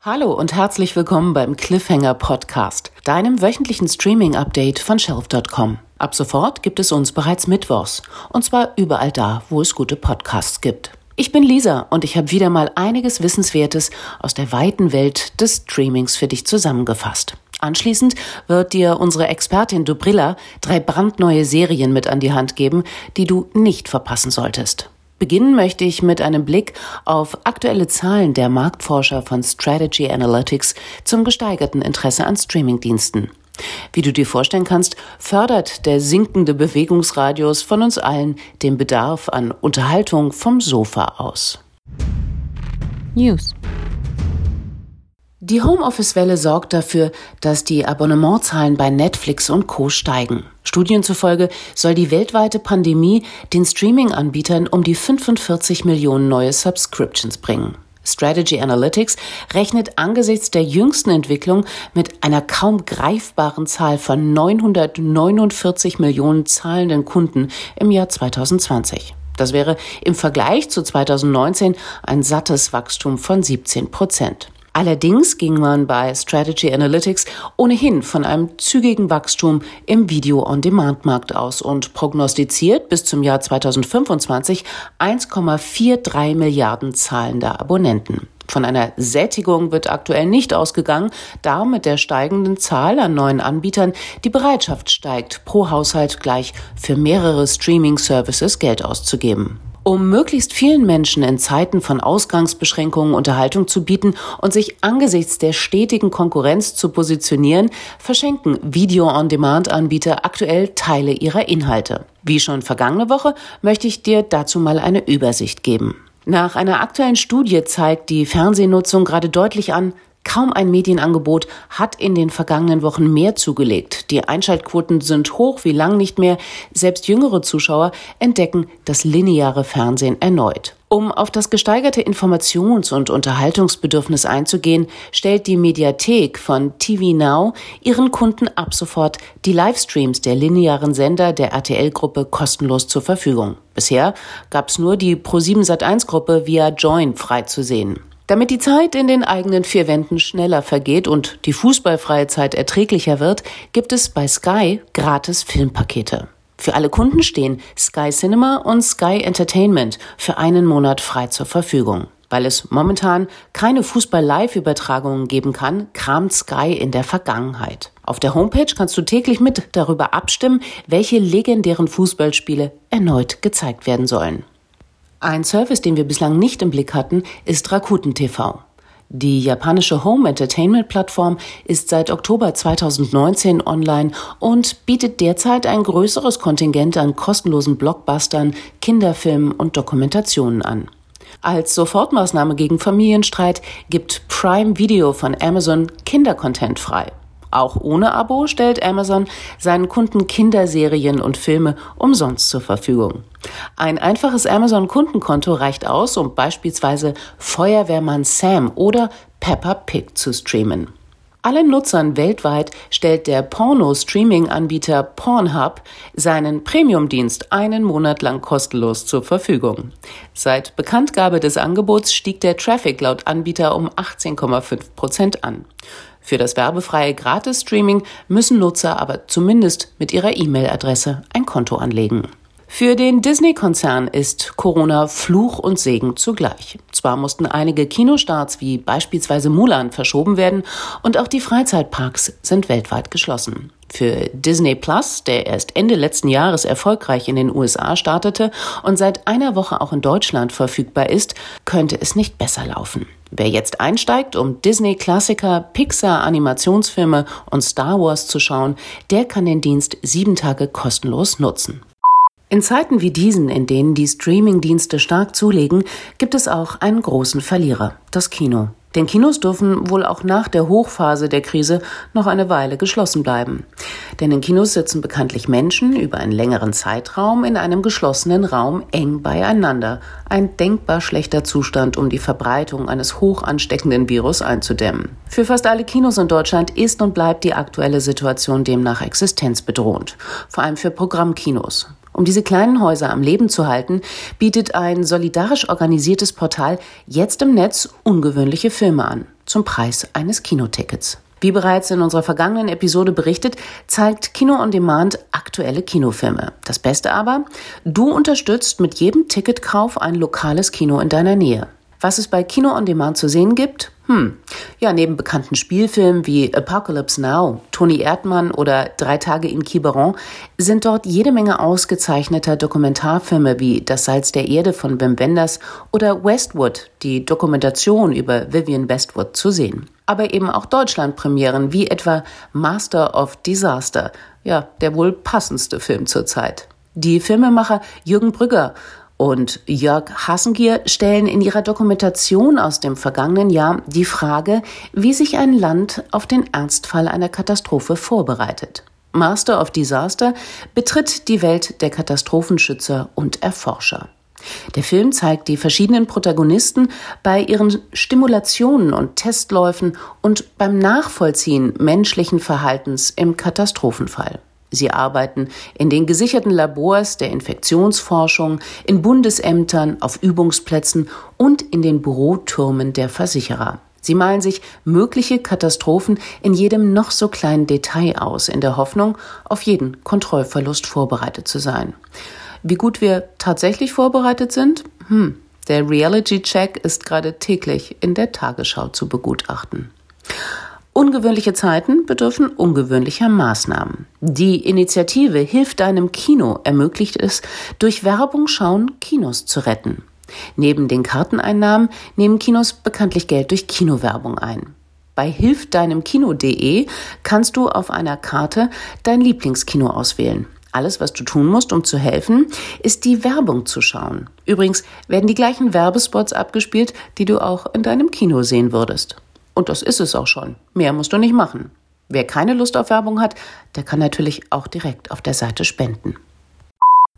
Hallo und herzlich willkommen beim Cliffhanger Podcast, deinem wöchentlichen Streaming-Update von Shelf.com. Ab sofort gibt es uns bereits Mittwochs und zwar überall da, wo es gute Podcasts gibt. Ich bin Lisa und ich habe wieder mal einiges Wissenswertes aus der weiten Welt des Streamings für dich zusammengefasst. Anschließend wird dir unsere Expertin Dubrilla drei brandneue Serien mit an die Hand geben, die du nicht verpassen solltest. Beginnen möchte ich mit einem Blick auf aktuelle Zahlen der Marktforscher von Strategy Analytics zum gesteigerten Interesse an Streamingdiensten. Wie du dir vorstellen kannst, fördert der sinkende Bewegungsradius von uns allen den Bedarf an Unterhaltung vom Sofa aus. News die Homeoffice-Welle sorgt dafür, dass die Abonnementzahlen bei Netflix und Co. steigen. Studien zufolge soll die weltweite Pandemie den Streaming-Anbietern um die 45 Millionen neue Subscriptions bringen. Strategy Analytics rechnet angesichts der jüngsten Entwicklung mit einer kaum greifbaren Zahl von 949 Millionen zahlenden Kunden im Jahr 2020. Das wäre im Vergleich zu 2019 ein sattes Wachstum von 17 Prozent. Allerdings ging man bei Strategy Analytics ohnehin von einem zügigen Wachstum im Video-on-Demand-Markt aus und prognostiziert bis zum Jahr 2025 1,43 Milliarden zahlender Abonnenten. Von einer Sättigung wird aktuell nicht ausgegangen, da mit der steigenden Zahl an neuen Anbietern die Bereitschaft steigt, pro Haushalt gleich für mehrere Streaming-Services Geld auszugeben. Um möglichst vielen Menschen in Zeiten von Ausgangsbeschränkungen Unterhaltung zu bieten und sich angesichts der stetigen Konkurrenz zu positionieren, verschenken Video-on-Demand-Anbieter aktuell Teile ihrer Inhalte. Wie schon vergangene Woche möchte ich dir dazu mal eine Übersicht geben. Nach einer aktuellen Studie zeigt die Fernsehnutzung gerade deutlich an, Kaum ein Medienangebot hat in den vergangenen Wochen mehr zugelegt. Die Einschaltquoten sind hoch wie lang nicht mehr. Selbst jüngere Zuschauer entdecken das lineare Fernsehen erneut. Um auf das gesteigerte Informations- und Unterhaltungsbedürfnis einzugehen, stellt die Mediathek von TV Now ihren Kunden ab sofort die Livestreams der linearen Sender der RTL-Gruppe kostenlos zur Verfügung. Bisher gab es nur die Pro7 Sat1-Gruppe via Join frei zu sehen. Damit die Zeit in den eigenen vier Wänden schneller vergeht und die fußballfreie Zeit erträglicher wird, gibt es bei Sky gratis Filmpakete. Für alle Kunden stehen Sky Cinema und Sky Entertainment für einen Monat frei zur Verfügung. Weil es momentan keine Fußball-Live-Übertragungen geben kann, kramt Sky in der Vergangenheit. Auf der Homepage kannst du täglich mit darüber abstimmen, welche legendären Fußballspiele erneut gezeigt werden sollen. Ein Service, den wir bislang nicht im Blick hatten, ist Rakuten TV. Die japanische Home Entertainment Plattform ist seit Oktober 2019 online und bietet derzeit ein größeres Kontingent an kostenlosen Blockbustern, Kinderfilmen und Dokumentationen an. Als Sofortmaßnahme gegen Familienstreit gibt Prime Video von Amazon Kindercontent frei. Auch ohne Abo stellt Amazon seinen Kunden Kinderserien und Filme umsonst zur Verfügung. Ein einfaches Amazon-Kundenkonto reicht aus, um beispielsweise Feuerwehrmann Sam oder Peppa Pig zu streamen. Allen Nutzern weltweit stellt der Porno-Streaming-Anbieter Pornhub seinen Premium-Dienst einen Monat lang kostenlos zur Verfügung. Seit Bekanntgabe des Angebots stieg der Traffic laut Anbieter um 18,5 Prozent an. Für das werbefreie Gratis-Streaming müssen Nutzer aber zumindest mit ihrer E-Mail-Adresse ein Konto anlegen. Für den Disney-Konzern ist Corona Fluch und Segen zugleich. Zwar mussten einige Kinostarts wie beispielsweise Mulan verschoben werden und auch die Freizeitparks sind weltweit geschlossen. Für Disney Plus, der erst Ende letzten Jahres erfolgreich in den USA startete und seit einer Woche auch in Deutschland verfügbar ist, könnte es nicht besser laufen. Wer jetzt einsteigt, um Disney-Klassiker, Pixar-Animationsfilme und Star Wars zu schauen, der kann den Dienst sieben Tage kostenlos nutzen. In Zeiten wie diesen, in denen die Streaming-Dienste stark zulegen, gibt es auch einen großen Verlierer, das Kino. Denn Kinos dürfen wohl auch nach der Hochphase der Krise noch eine Weile geschlossen bleiben. Denn in Kinos sitzen bekanntlich Menschen über einen längeren Zeitraum in einem geschlossenen Raum eng beieinander. Ein denkbar schlechter Zustand, um die Verbreitung eines hoch ansteckenden Virus einzudämmen. Für fast alle Kinos in Deutschland ist und bleibt die aktuelle Situation demnach existenzbedrohend. Vor allem für Programmkinos. Um diese kleinen Häuser am Leben zu halten, bietet ein solidarisch organisiertes Portal jetzt im Netz ungewöhnliche Filme an. zum Preis eines Kinotickets. Wie bereits in unserer vergangenen Episode berichtet, zeigt Kino on Demand aktuelle Kinofilme. Das Beste aber, du unterstützt mit jedem Ticketkauf ein lokales Kino in deiner Nähe. Was es bei Kino on Demand zu sehen gibt? Hm. Ja, neben bekannten Spielfilmen wie Apocalypse Now, Toni Erdmann oder Drei Tage in Quiberon sind dort jede Menge ausgezeichneter Dokumentarfilme wie Das Salz der Erde von Wim Wenders oder Westwood, die Dokumentation über Vivian Westwood zu sehen. Aber eben auch Deutschlandpremieren wie etwa Master of Disaster, ja, der wohl passendste Film zurzeit. Die Filmemacher Jürgen Brügger und Jörg Hassengier stellen in ihrer Dokumentation aus dem vergangenen Jahr die Frage, wie sich ein Land auf den Ernstfall einer Katastrophe vorbereitet. Master of Disaster betritt die Welt der Katastrophenschützer und Erforscher. Der Film zeigt die verschiedenen Protagonisten bei ihren Stimulationen und Testläufen und beim Nachvollziehen menschlichen Verhaltens im Katastrophenfall. Sie arbeiten in den gesicherten Labors der Infektionsforschung, in Bundesämtern, auf Übungsplätzen und in den Bürotürmen der Versicherer. Sie malen sich mögliche Katastrophen in jedem noch so kleinen Detail aus, in der Hoffnung, auf jeden Kontrollverlust vorbereitet zu sein. Wie gut wir tatsächlich vorbereitet sind? Hm, der Reality-Check ist gerade täglich in der Tagesschau zu begutachten. Ungewöhnliche Zeiten bedürfen ungewöhnlicher Maßnahmen. Die Initiative Hilf deinem Kino ermöglicht es, durch Werbung schauen, Kinos zu retten. Neben den Karteneinnahmen nehmen Kinos bekanntlich Geld durch Kinowerbung ein. Bei hilfdeinemkino.de kannst du auf einer Karte dein Lieblingskino auswählen. Alles, was du tun musst, um zu helfen, ist die Werbung zu schauen. Übrigens werden die gleichen Werbespots abgespielt, die du auch in deinem Kino sehen würdest. Und das ist es auch schon. Mehr musst du nicht machen. Wer keine Lust auf Werbung hat, der kann natürlich auch direkt auf der Seite spenden.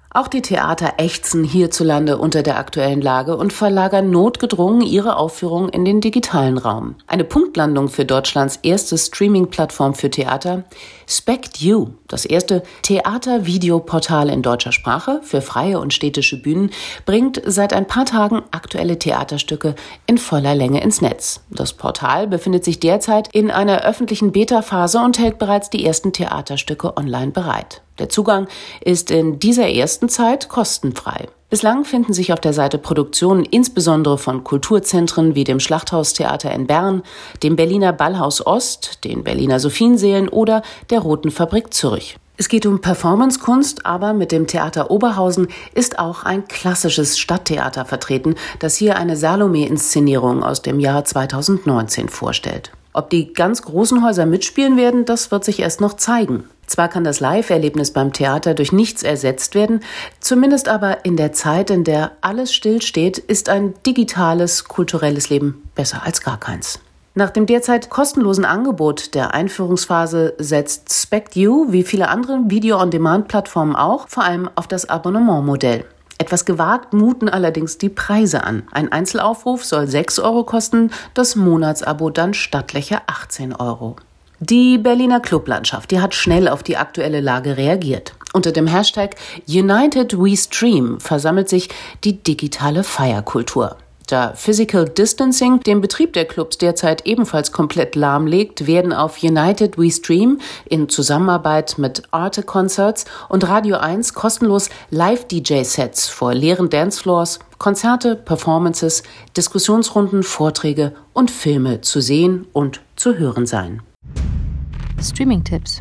Auch die Theater ächzen hierzulande unter der aktuellen Lage und verlagern notgedrungen ihre Aufführungen in den digitalen Raum. Eine Punktlandung für Deutschlands erste Streaming-Plattform für Theater, SpectU, das erste Theater-Videoportal in deutscher Sprache für freie und städtische Bühnen, bringt seit ein paar Tagen aktuelle Theaterstücke in voller Länge ins Netz. Das Portal befindet sich derzeit in einer öffentlichen Beta-Phase und hält bereits die ersten Theaterstücke online bereit. Der Zugang ist in dieser ersten Zeit kostenfrei. Bislang finden sich auf der Seite Produktionen insbesondere von Kulturzentren wie dem Schlachthaustheater in Bern, dem Berliner Ballhaus Ost, den Berliner Sophienseelen oder der Roten Fabrik Zürich. Es geht um Performancekunst, aber mit dem Theater Oberhausen ist auch ein klassisches Stadttheater vertreten, das hier eine Salome-Inszenierung aus dem Jahr 2019 vorstellt. Ob die ganz großen Häuser mitspielen werden, das wird sich erst noch zeigen. Zwar kann das Live-Erlebnis beim Theater durch nichts ersetzt werden, zumindest aber in der Zeit, in der alles stillsteht, ist ein digitales, kulturelles Leben besser als gar keins. Nach dem derzeit kostenlosen Angebot der Einführungsphase setzt SpectU, wie viele andere Video-on-Demand-Plattformen auch, vor allem auf das Abonnementmodell. Etwas gewagt muten allerdings die Preise an. Ein Einzelaufruf soll 6 Euro kosten, das Monatsabo dann stattliche 18 Euro. Die Berliner Clublandschaft, die hat schnell auf die aktuelle Lage reagiert. Unter dem Hashtag United We Stream versammelt sich die digitale Feierkultur. Da Physical Distancing den Betrieb der Clubs derzeit ebenfalls komplett lahmlegt, werden auf United We Stream in Zusammenarbeit mit Arte Concerts und Radio 1 kostenlos Live-DJ-Sets vor leeren Dancefloors, Konzerte, Performances, Diskussionsrunden, Vorträge und Filme zu sehen und zu hören sein. Streaming-Tipps.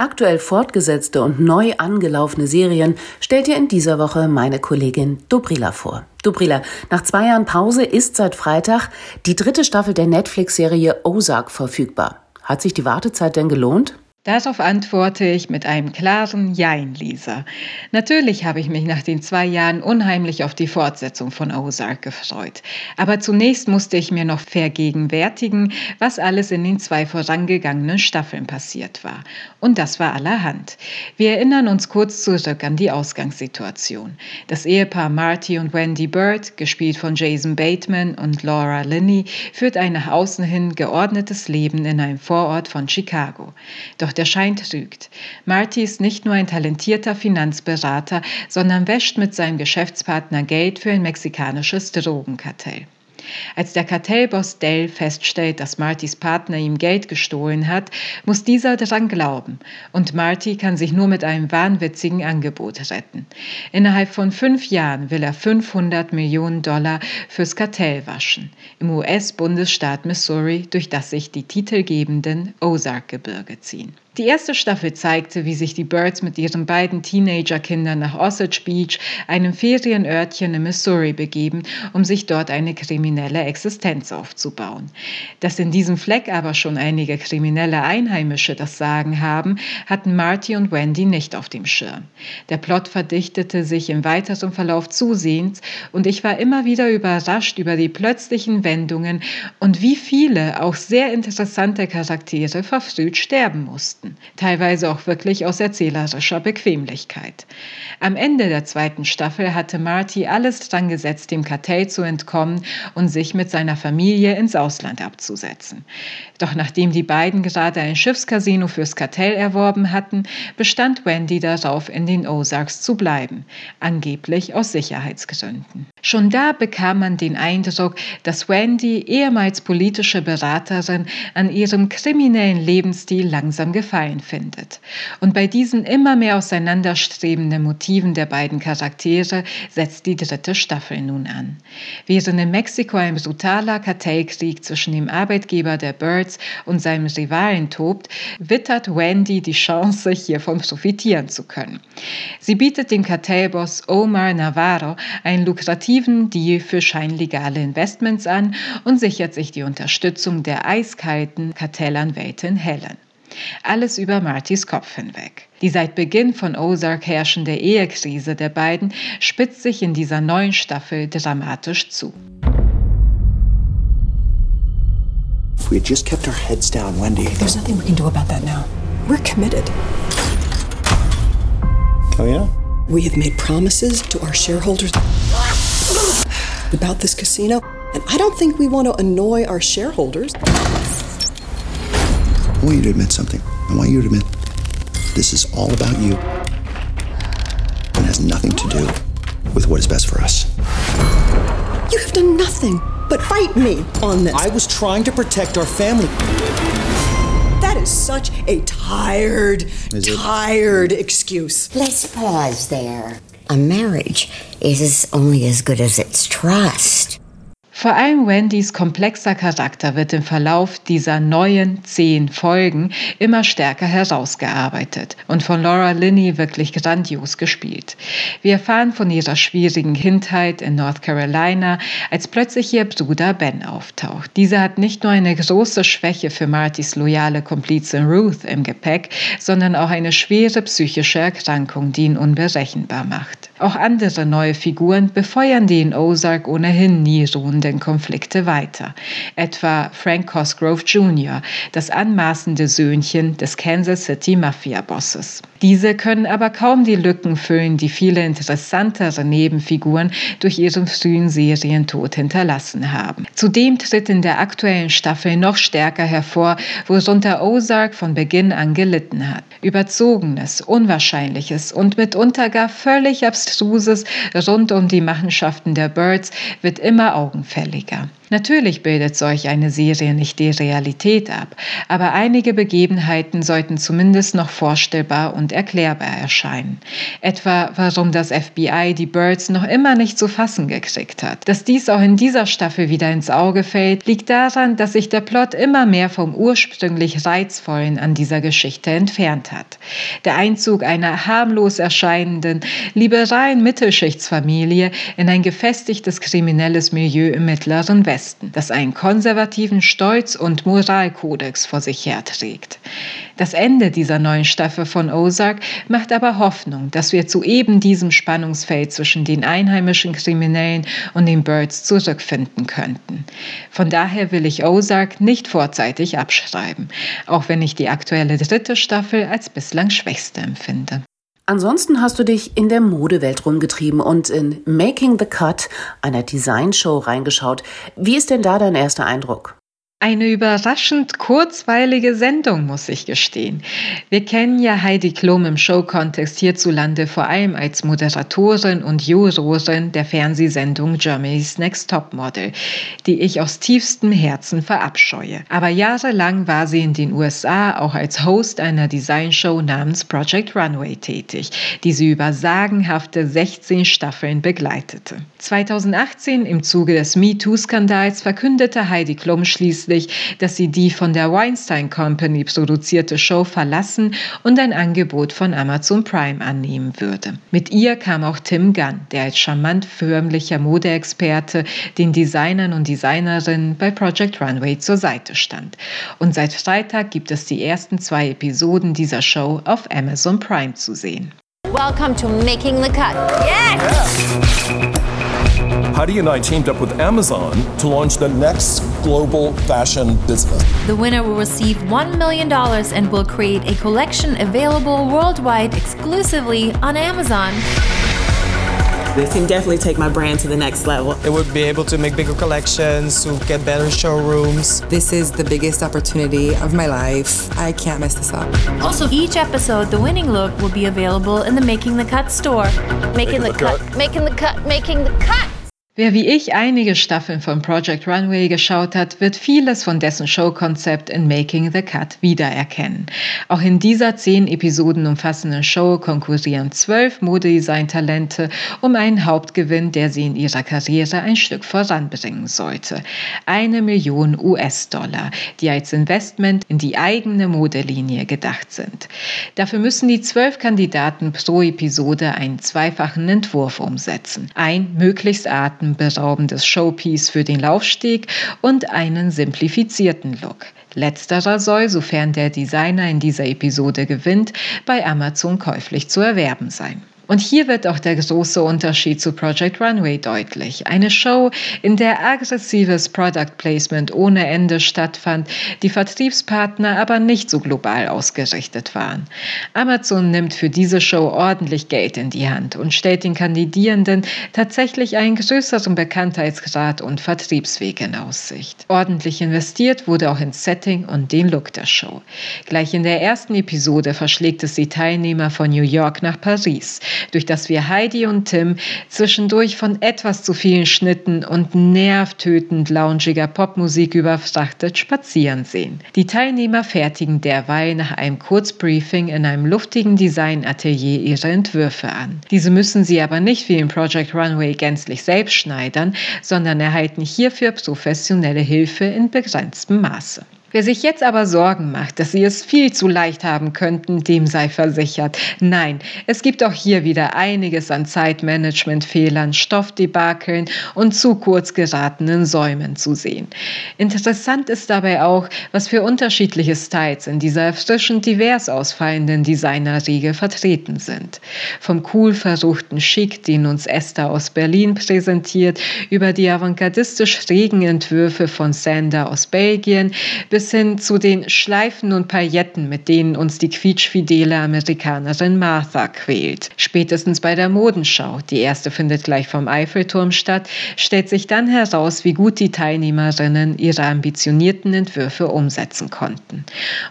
Aktuell fortgesetzte und neu angelaufene Serien stellt dir in dieser Woche meine Kollegin Dobrila vor. Dobrila, nach zwei Jahren Pause ist seit Freitag die dritte Staffel der Netflix-Serie Ozark verfügbar. Hat sich die Wartezeit denn gelohnt? Darauf antworte ich mit einem klaren Jein, Lisa. Natürlich habe ich mich nach den zwei Jahren unheimlich auf die Fortsetzung von Ozark gefreut. Aber zunächst musste ich mir noch vergegenwärtigen, was alles in den zwei vorangegangenen Staffeln passiert war. Und das war allerhand. Wir erinnern uns kurz zurück an die Ausgangssituation. Das Ehepaar Marty und Wendy Bird, gespielt von Jason Bateman und Laura Linney, führt ein nach außen hin geordnetes Leben in einem Vorort von Chicago. Doch der Schein trügt. Marty ist nicht nur ein talentierter Finanzberater, sondern wäscht mit seinem Geschäftspartner Geld für ein mexikanisches Drogenkartell. Als der Kartellboss Dale feststellt, dass Martys Partner ihm Geld gestohlen hat, muss dieser daran glauben und Marty kann sich nur mit einem wahnwitzigen Angebot retten. Innerhalb von fünf Jahren will er 500 Millionen Dollar fürs Kartell waschen im US-Bundesstaat Missouri, durch das sich die titelgebenden Ozark-Gebirge ziehen. Die erste Staffel zeigte, wie sich die Birds mit ihren beiden Teenagerkindern nach Osage Beach, einem Ferienörtchen in Missouri, begeben, um sich dort eine kriminelle Existenz aufzubauen. Dass in diesem Fleck aber schon einige kriminelle Einheimische das Sagen haben, hatten Marty und Wendy nicht auf dem Schirm. Der Plot verdichtete sich im weiteren Verlauf zusehends und ich war immer wieder überrascht über die plötzlichen Wendungen und wie viele auch sehr interessante Charaktere verfrüht sterben mussten, teilweise auch wirklich aus erzählerischer Bequemlichkeit. Am Ende der zweiten Staffel hatte Marty alles dran gesetzt, dem Kartell zu entkommen und sich mit seiner Familie ins Ausland abzusetzen. Doch nachdem die beiden gerade ein Schiffscasino fürs Kartell erworben hatten, bestand Wendy darauf, in den Ozarks zu bleiben, angeblich aus Sicherheitsgründen. Schon da bekam man den Eindruck, dass Wendy, ehemals politische Beraterin, an ihrem kriminellen Lebensstil langsam Gefallen findet. Und bei diesen immer mehr auseinanderstrebenden Motiven der beiden Charaktere setzt die dritte Staffel nun an. Während in Mexiko ein brutaler Kartellkrieg zwischen dem Arbeitgeber der Birds und seinem Rivalen tobt, wittert Wendy die Chance, hiervon profitieren zu können. Sie bietet dem Kartellboss Omar Navarro einen lukrativen Deal für scheinlegale Investments an und sichert sich die Unterstützung der eiskalten Kartellanwältin Helen. Alles über Martys Kopf hinweg. Die seit Beginn von Ozark herrschende Ehekrise der beiden spitzt sich in dieser neuen Staffel dramatisch zu. If we had just kept our heads down, Wendy. There's nothing we can do about that now. We're committed. Oh, yeah? We have made promises to our shareholders about this casino, and I don't think we want to annoy our shareholders. I want you to admit something. I want you to admit this is all about you and has nothing to do with what is best for us. You have done nothing but fight me on this. I was trying to protect our family. That is such a tired, Is it? tired excuse. Let's pause there. A marriage is only as good as its trust. Vor allem Wendys komplexer Charakter wird im Verlauf dieser neuen zehn Folgen immer stärker herausgearbeitet und von Laura Linney wirklich grandios gespielt. Wir erfahren von ihrer schwierigen Kindheit in North Carolina, als plötzlich ihr Bruder Ben auftaucht. Dieser hat nicht nur eine große Schwäche für Martys loyale Komplizin Ruth im Gepäck, sondern auch eine schwere psychische Erkrankung, die ihn unberechenbar macht. Auch andere neue Figuren befeuern die in Ozark ohnehin nie ruhenden Konflikte weiter. Etwa Frank Cosgrove Jr., das anmaßende Söhnchen des Kansas City Mafia-Bosses. Diese können aber kaum die Lücken füllen, die viele interessantere Nebenfiguren durch ihren frühen Serientod hinterlassen haben. Zudem tritt in der aktuellen Staffel noch stärker hervor, worunter Ozark von Beginn an gelitten hat. Überzogenes, Unwahrscheinliches und mitunter gar völlig Abstruses rund um die Machenschaften der Birds wird immer tillfälliga. Natürlich bildet solch eine Serie nicht die Realität ab, aber einige Begebenheiten sollten zumindest noch vorstellbar und erklärbar erscheinen. Etwa, warum das FBI die Birds noch immer nicht zu fassen gekriegt hat. Dass dies auch in dieser Staffel wieder ins Auge fällt, liegt daran, dass sich der Plot immer mehr vom ursprünglich Reizvollen an dieser Geschichte entfernt hat. Der Einzug einer harmlos erscheinenden, liberalen Mittelschichtsfamilie in ein gefestigtes kriminelles Milieu im Mittleren Westen Westen, das einen konservativen Stolz- und Moralkodex vor sich herträgt. Das Ende dieser neuen Staffel von Ozark macht aber Hoffnung, dass wir zu eben diesem Spannungsfeld zwischen den einheimischen Kriminellen und den Birds zurückfinden könnten. Von daher will ich Ozark nicht vorzeitig abschreiben, auch wenn ich die aktuelle dritte Staffel als bislang schwächste empfinde. Ansonsten hast du dich in der Modewelt rumgetrieben und in Making the Cut, einer Designshow, reingeschaut. Wie ist denn da dein erster Eindruck? Eine überraschend kurzweilige Sendung, muss ich gestehen. Wir kennen ja Heidi Klum im Showkontext hierzulande vor allem als Moderatorin und Jurorin der Fernsehsendung Germany's Next Top Model, die ich aus tiefstem Herzen verabscheue. Aber jahrelang war sie in den USA auch als Host einer Designshow namens Project Runway tätig, die sie über sagenhafte 16 Staffeln begleitete. 2018 im Zuge des MeToo-Skandals verkündete Heidi Klum schließlich, schließlich, dass sie die von der Weinstein Company produzierte Show verlassen und ein Angebot von Amazon Prime annehmen würde. Mit ihr kam auch Tim Gunn, der als charmant förmlicher Modeexperte den Designern und Designerinnen bei Project Runway zur Seite stand. Und seit Freitag gibt es die ersten zwei Episoden dieser Show auf Amazon Prime zu sehen. Welcome to Making the Cut. Yes! Heidi and I teamed up with Amazon to launch the next global fashion business. The winner will receive $1 million and will create a collection available worldwide exclusively on Amazon. This can definitely take my brand to the next level. It would be able to make bigger collections, to get better showrooms. This is the biggest opportunity of my life. I can't mess this up. Also, each episode, the winning look will be available in the Making the Cut store. Making, making the, the cut, cut, making the cut, making the cut. Wer wie ich einige Staffeln von Project Runway geschaut hat, wird vieles von dessen Showkonzept in Making the Cut wiedererkennen. Auch in dieser zehn Episoden umfassenden Show konkurrieren zwölf Modedesign-Talente um einen Hauptgewinn, der sie in ihrer Karriere ein Stück voranbringen sollte. Eine Million US-Dollar, die als Investment in die eigene Modelinie gedacht sind. Dafür müssen die zwölf Kandidaten pro Episode einen zweifachen Entwurf umsetzen. Ein möglichst arten atemberaubendes Showpiece für den Laufsteg und einen simplifizierten Look. Letzterer soll, sofern der Designer in dieser Episode gewinnt, bei Amazon käuflich zu erwerben sein. Und hier wird auch der große Unterschied zu Project Runway deutlich. Eine Show, in der aggressives Product Placement ohne Ende stattfand, die Vertriebspartner aber nicht so global ausgerichtet waren. Amazon nimmt für diese Show ordentlich Geld in die Hand und stellt den Kandidierenden tatsächlich einen größeren Bekanntheitsgrad und Vertriebsweg in Aussicht. Ordentlich investiert wurde auch ins Setting und den Look der Show. Gleich in der ersten Episode verschlägt es die Teilnehmer von New York nach Paris durch das wir Heidi und Tim zwischendurch von etwas zu vielen Schnitten und nervtötend loungiger Popmusik überfrachtet spazieren sehen. Die Teilnehmer fertigen derweil nach einem Kurzbriefing in einem luftigen Designatelier ihre Entwürfe an. Diese müssen sie aber nicht wie in Project Runway gänzlich selbst schneidern, sondern erhalten hierfür professionelle Hilfe in begrenztem Maße. Wer sich jetzt aber Sorgen macht, dass sie es viel zu leicht haben könnten, dem sei versichert. Nein, es gibt auch hier wieder einiges an Zeitmanagementfehlern, Stoffdebakeln und zu kurz geratenen Säumen zu sehen. Interessant ist dabei auch, was für unterschiedliche Styles in dieser erfrischend divers ausfallenden Designerriege vertreten sind. Vom cool verruchten Schick, den uns Esther aus Berlin präsentiert, über die avantgardistisch schrägen Entwürfe von Sander aus Belgien bis bis hin zu den Schleifen und Pailletten, mit denen uns die quietschfidele Amerikanerin Martha quält. Spätestens bei der Modenschau, die erste findet gleich vom Eiffelturm statt, stellt sich dann heraus, wie gut die Teilnehmerinnen ihre ambitionierten Entwürfe umsetzen konnten.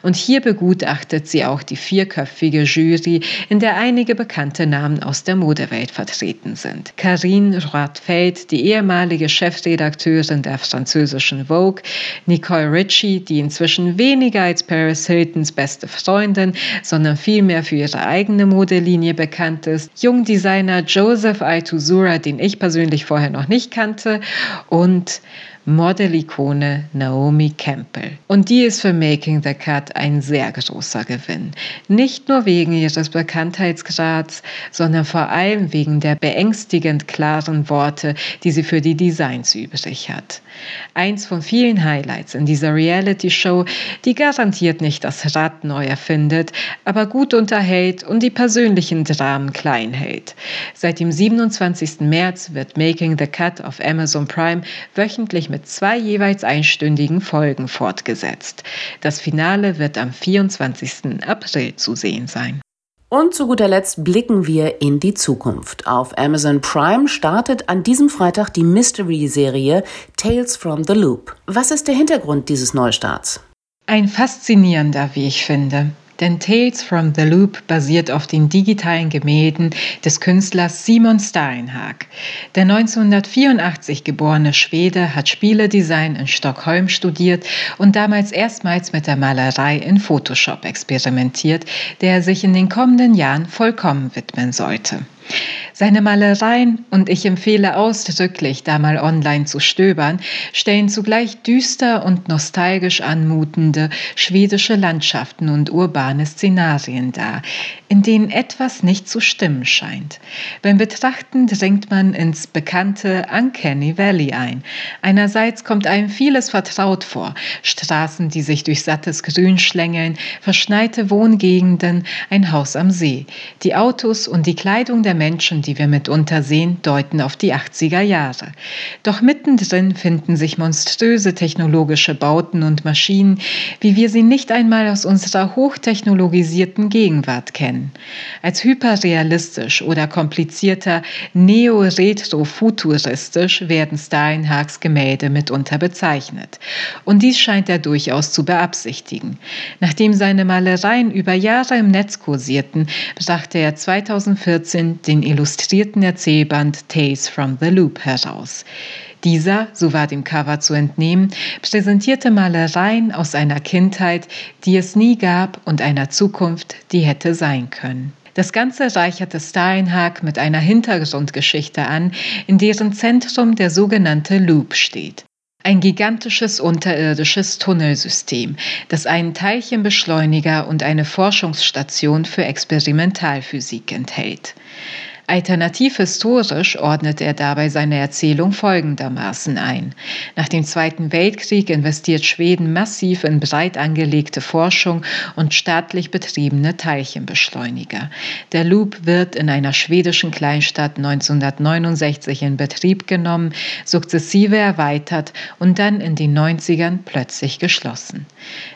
Und hier begutachtet sie auch die vierköpfige Jury, in der einige bekannte Namen aus der Modewelt vertreten sind. Karine Roitfeld, die ehemalige Chefredakteurin der französischen Vogue, Nicole Ritchie, die die inzwischen weniger als Paris Hiltons beste Freundin, sondern vielmehr für ihre eigene Modelinie bekannt ist, Jungdesigner Joseph Altuzura, den ich persönlich vorher noch nicht kannte, und Modelikone Naomi Campbell. Und die ist für Making the Cut ein sehr großer Gewinn. Nicht nur wegen ihres Bekanntheitsgrads, sondern vor allem wegen der beängstigend klaren Worte, die sie für die Designs übrig hat. Eins von vielen Highlights in dieser Reality-Show, die garantiert nicht das Rad neu erfindet, aber gut unterhält und die persönlichen Dramen klein hält. Seit dem 27. März wird Making the Cut auf Amazon Prime wöchentlich mit mit zwei jeweils einstündigen Folgen fortgesetzt. Das Finale wird am 24. April zu sehen sein. Und zu guter Letzt blicken wir in die Zukunft. Auf Amazon Prime startet an diesem Freitag die Mystery-Serie Tales from the Loop. Was ist der Hintergrund dieses Neustarts? Ein faszinierender, wie ich finde. Denn Tales from the Loop basiert auf den digitalen Gemälden des Künstlers Simon Steinhag. Der 1984 geborene Schwede hat Spieledesign in Stockholm studiert und damals erstmals mit der Malerei in Photoshop experimentiert, der er sich in den kommenden Jahren vollkommen widmen sollte. Seine Malereien, und ich empfehle ausdrücklich, da mal online zu stöbern, stellen zugleich düster und nostalgisch anmutende schwedische Landschaften und urbane Szenarien dar, in denen etwas nicht zu stimmen scheint. Beim Betrachten dringt man ins bekannte Uncanny Valley ein. Einerseits kommt einem vieles vertraut vor, Straßen, die sich durch sattes Grün schlängeln, verschneite Wohngegenden, ein Haus am See. Die Autos und die Kleidung der Menschen, die wir mitunter sehen, deuten auf die 80er Jahre. Doch mittendrin finden sich monströse technologische Bauten und Maschinen, wie wir sie nicht einmal aus unserer hochtechnologisierten Gegenwart kennen. Als hyperrealistisch oder komplizierter neo-retro-futuristisch werden Steinhags Gemälde mitunter bezeichnet. Und dies scheint er durchaus zu beabsichtigen. Nachdem seine Malereien über Jahre im Netz kursierten, brachte er 2014 den illustrierten Erzählband Tales from the Loop heraus. Dieser, so war dem Cover zu entnehmen, präsentierte Malereien aus einer Kindheit, die es nie gab und einer Zukunft, die hätte sein können. Das Ganze reicherte Steinhag mit einer Hintergrundgeschichte an, in deren Zentrum der sogenannte Loop steht. Ein gigantisches unterirdisches Tunnelsystem, das einen Teilchenbeschleuniger und eine Forschungsstation für Experimentalphysik enthält. Alternativ historisch ordnet er dabei seine Erzählung folgendermaßen ein. Nach dem Zweiten Weltkrieg investiert Schweden massiv in breit angelegte Forschung und staatlich betriebene Teilchenbeschleuniger. Der Loop wird in einer schwedischen Kleinstadt 1969 in Betrieb genommen, sukzessive erweitert und dann in den 90ern plötzlich geschlossen.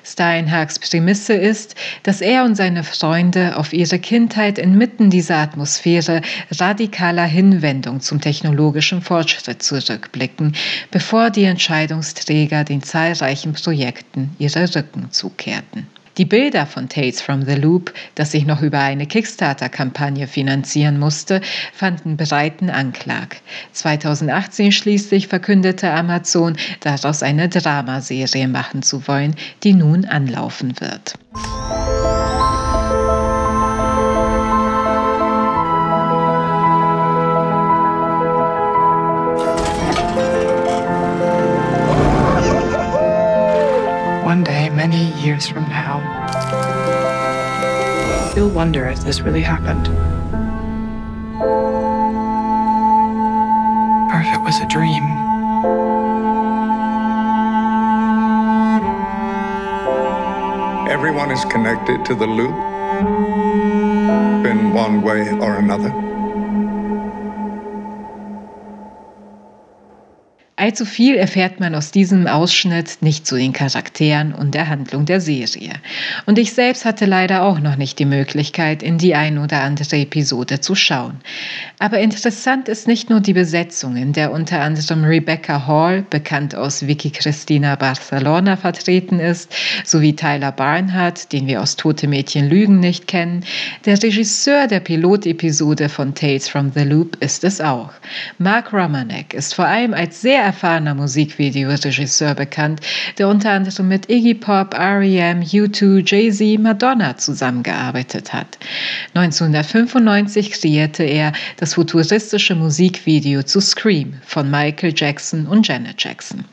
Steinhags Prämisse ist, dass er und seine Freunde auf ihre Kindheit inmitten dieser Atmosphäre radikaler Hinwendung zum technologischen Fortschritt zurückblicken, bevor die Entscheidungsträger den zahlreichen Projekten ihre Rücken zukehrten. Die Bilder von Tales from the Loop, das sich noch über eine Kickstarter-Kampagne finanzieren musste, fanden breiten Anklag. 2018 schließlich verkündete Amazon, daraus eine Dramaserie machen zu wollen, die nun anlaufen wird. Years from now, you'll wonder if this really happened. Or if it was a dream. Everyone is connected to the loop in one way or another. Allzu viel erfährt man aus diesem Ausschnitt nicht zu den Charakteren und der Handlung der Serie. Und ich selbst hatte leider auch noch nicht die Möglichkeit, in die ein oder andere Episode zu schauen. Aber interessant ist nicht nur die Besetzung, in der unter anderem Rebecca Hall, bekannt aus Vicky Cristina Barcelona, vertreten ist, sowie Tyler Barnhart, den wir aus Tote Mädchen Lügen nicht kennen. Der Regisseur der Pilotepisode von Tales from the Loop ist es auch. Mark Romanek ist vor allem als sehr erfahrener Musikvideoregisseur bekannt, der unter anderem mit Iggy Pop, R.E.M., U2, Jay-Z, Madonna zusammengearbeitet hat. 1995 kreierte er das futuristische Musikvideo zu Scream von Michael Jackson und Janet Jackson.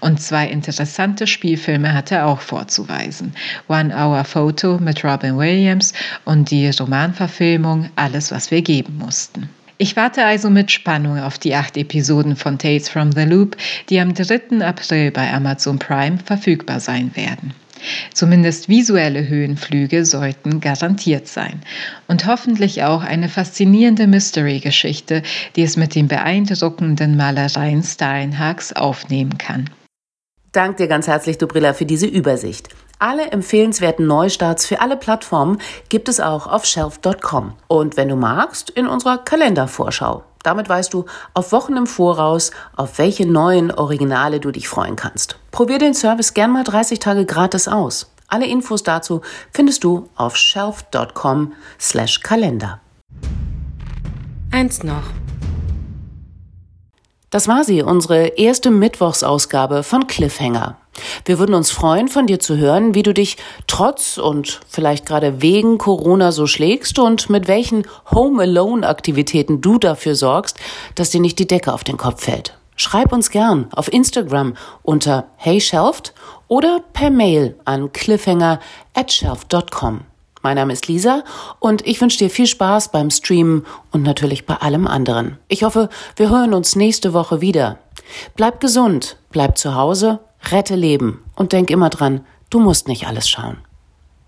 Und zwei interessante Spielfilme hat er auch vorzuweisen. One Hour Photo mit Robin Williams und die Romanverfilmung Alles, was wir geben mussten. Ich warte also mit Spannung auf die acht Episoden von Tales from the Loop, die am 3. April bei Amazon Prime verfügbar sein werden. Zumindest visuelle Höhenflüge sollten garantiert sein. Und hoffentlich auch eine faszinierende Mystery-Geschichte, die es mit den beeindruckenden Malereien Steinhags aufnehmen kann. Dank dir ganz herzlich, Dobrilla, für diese Übersicht. Alle empfehlenswerten Neustarts für alle Plattformen gibt es auch auf shelf.com. Und wenn du magst, in unserer Kalendervorschau. Damit weißt du auf Wochen im Voraus, auf welche neuen Originale du dich freuen kannst. Probier den Service gern mal 30 Tage gratis aus. Alle Infos dazu findest du auf shelf.com slash Kalender. Eins noch. Das war sie, unsere erste Mittwochsausgabe von Cliffhanger. Wir würden uns freuen, von dir zu hören, wie du dich trotz und vielleicht gerade wegen Corona so schlägst und mit welchen Home-Alone-Aktivitäten du dafür sorgst, dass dir nicht die Decke auf den Kopf fällt. Schreib uns gern auf Instagram unter heyshelft oder per Mail an cliffhanger at shelf.com. Mein Name ist Lisa und ich wünsche dir viel Spaß beim Streamen und natürlich bei allem anderen. Ich hoffe, wir hören uns nächste Woche wieder. Bleib gesund, bleib zu Hause rette Leben und denk immer dran, du musst nicht alles schauen.